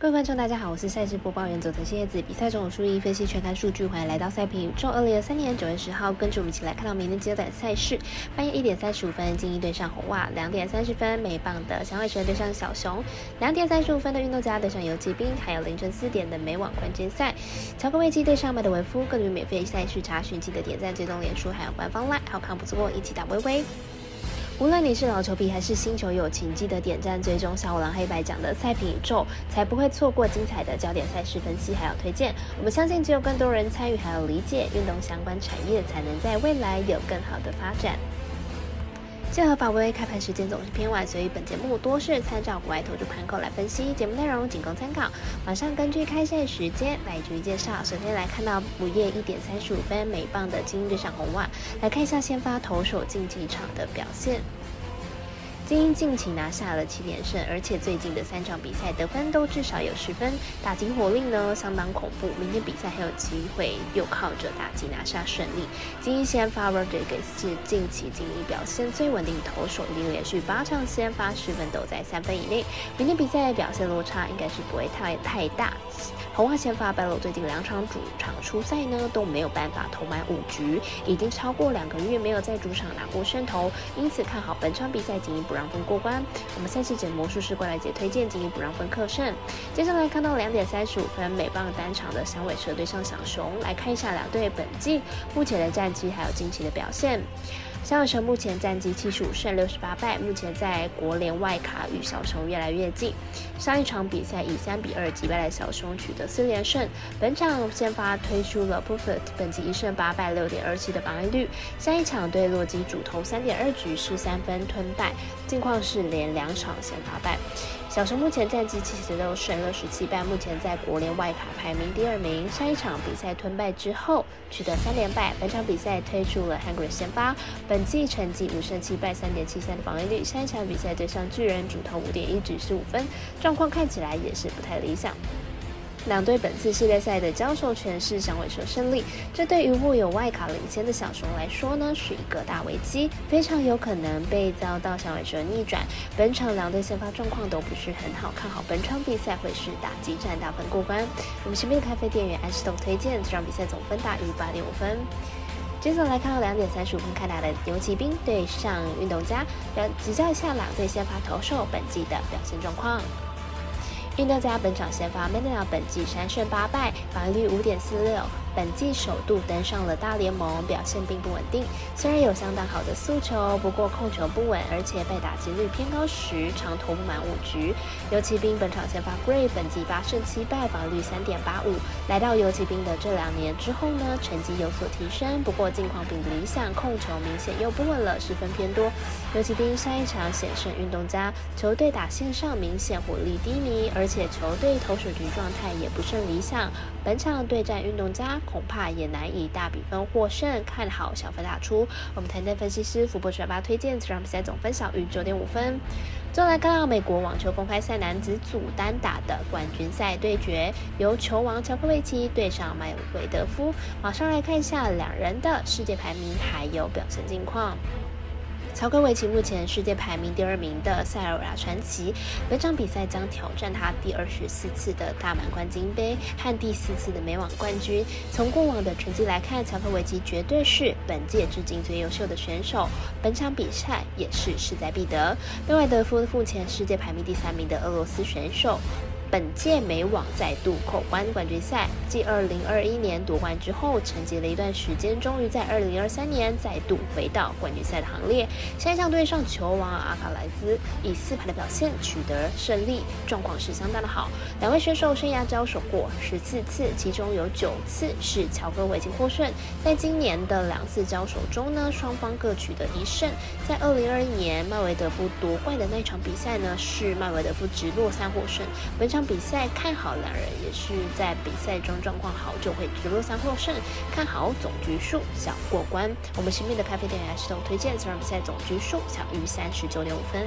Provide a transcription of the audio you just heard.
各位观众，大家好，我是赛事播报员佐藤谢叶子。比赛中有数一分析全看数据，欢迎来到赛评宇宙。二零二三年九月十号，跟着我们一起来看到明天阶段赛事。半夜一点三十五分，精英对上红袜；两点三十分，美棒的响尾蛇对上小熊；两点三十五分的运动家对上游骑兵，还有凌晨四点的美网关键赛，乔戈维奇对上麦德维夫。更多免费赛事查询，记得点赞、追踪、脸书，还有官方 LINE，好看不错过，一起打微微。无论你是老球皮还是新球友，请记得点赞、追踪小五郎黑白奖的赛品宇宙，才不会错过精彩的焦点赛事分析还有推荐。我们相信，只有更多人参与还有理解运动相关产业，才能在未来有更好的发展。结合法微开盘时间总是偏晚，所以本节目多是参照国外投注盘口来分析，节目内容仅供参考。晚上根据开赛时间来逐一介绍。首先来看到午夜一点三十五分，美棒的今日上红袜，来看一下先发投手竞技场的表现。精英近期拿下了七连胜，而且最近的三场比赛得分都至少有十分，打击火力呢相当恐怖。明天比赛还有机会又靠着打击拿下胜利。精英先发 Rodriguez 是近期精英表现最稳定投手，已经连续八场先发十分都在三分以内。明天比赛表现落差应该是不会太太大。红袜先发，Belo 最近两场主场出赛呢都没有办法投满五局，已经超过两个月没有在主场拿过胜投，因此看好本场比赛精英不让。分过关，我们赛事解魔术师过来姐推荐精英不让分克胜。接下来看到两点三十五分，美棒单场的响尾蛇对上小熊，来看一下两队本季目前的战绩还有近期的表现。小尾蛇目前战绩七十五胜六十八败，目前在国联外卡与小熊越来越近。上一场比赛以三比二击败了小熊，取得四连胜。本场先发推出了 p r o f i t 本季一胜八败六点二七的防御率。下一场对洛基主投三点二局失三分吞败，近况是连两场先发败。小熊目前战绩七十六胜六十七败，目前在国联外卡排名第二名。上一场比赛吞败之后取得三连败，本场比赛推出了 Hungry 先发，本季成绩五胜七败三点七三的防御率。下一场比赛对上巨人主投五点一局十五分，状况看起来也是不太理想。两队本次系列赛的交手全是响尾蛇胜利，这对于握有外卡领先的小熊来说呢，是一个大危机，非常有可能被遭到响尾蛇逆转。本场两队先发状况都不是很好，看好本场比赛会是打击战大分过关。我们前面的咖啡店员安石头推荐这场比赛总分大于八点五分。接着来看到两点三十五分开打的游骑兵对上运动家，表比较一下两队先发投手本季的表现状况。运动家本场先发 m a n d e l a 本季三胜八败，防御率五点四六。本季首度登上了大联盟，表现并不稳定。虽然有相当好的速球，不过控球不稳，而且被打击率偏高时，常投不满五局。游骑兵本场先发 Gray，本季八胜七败，防率三点八五。来到游骑兵的这两年之后呢，成绩有所提升，不过近况并不理想，控球明显又不稳了，失分偏多。游骑兵上一场险胜运动家，球队打线上明显火力低迷，而且球队投手局状态也不甚理想。本场对战运动家。恐怕也难以大比分获胜，看好小分打出。我们台内分析师福伯学霸推荐这场比赛总分小于九点五分。最后来看到美国网球公开赛男子组单打的冠军赛对决，由球王乔科维奇对上麦维德夫。马上来看一下两人的世界排名还有表现近况。乔科维奇目前世界排名第二名的塞尔维亚传奇，本场比赛将挑战他第二十四次的大满贯金杯和第四次的美网冠军。从过往的成绩来看，乔科维奇绝对是本届至今最优秀的选手。本场比赛也是势在必得。另外，德夫目前世界排名第三名的俄罗斯选手。本届美网再度扣关冠军赛，继二零二一年夺冠之后，沉寂了一段时间，终于在二零二三年再度回到冠军赛的行列。下一场对上球王阿卡莱兹，以四排的表现取得胜利，状况是相当的好。两位选手生涯交手过十四次，其中有九次是乔戈维奇获胜。在今年的两次交手中呢，双方各取得一胜。在二零二一年麦维德夫夺冠的那场比赛呢，是麦维德夫直落三获胜。本场。比赛看好两人也是在比赛中状况好就会直落三获胜，看好总局数小过关。我们身边的咖啡店员是都推荐这场比赛总局数小于三十九点五分。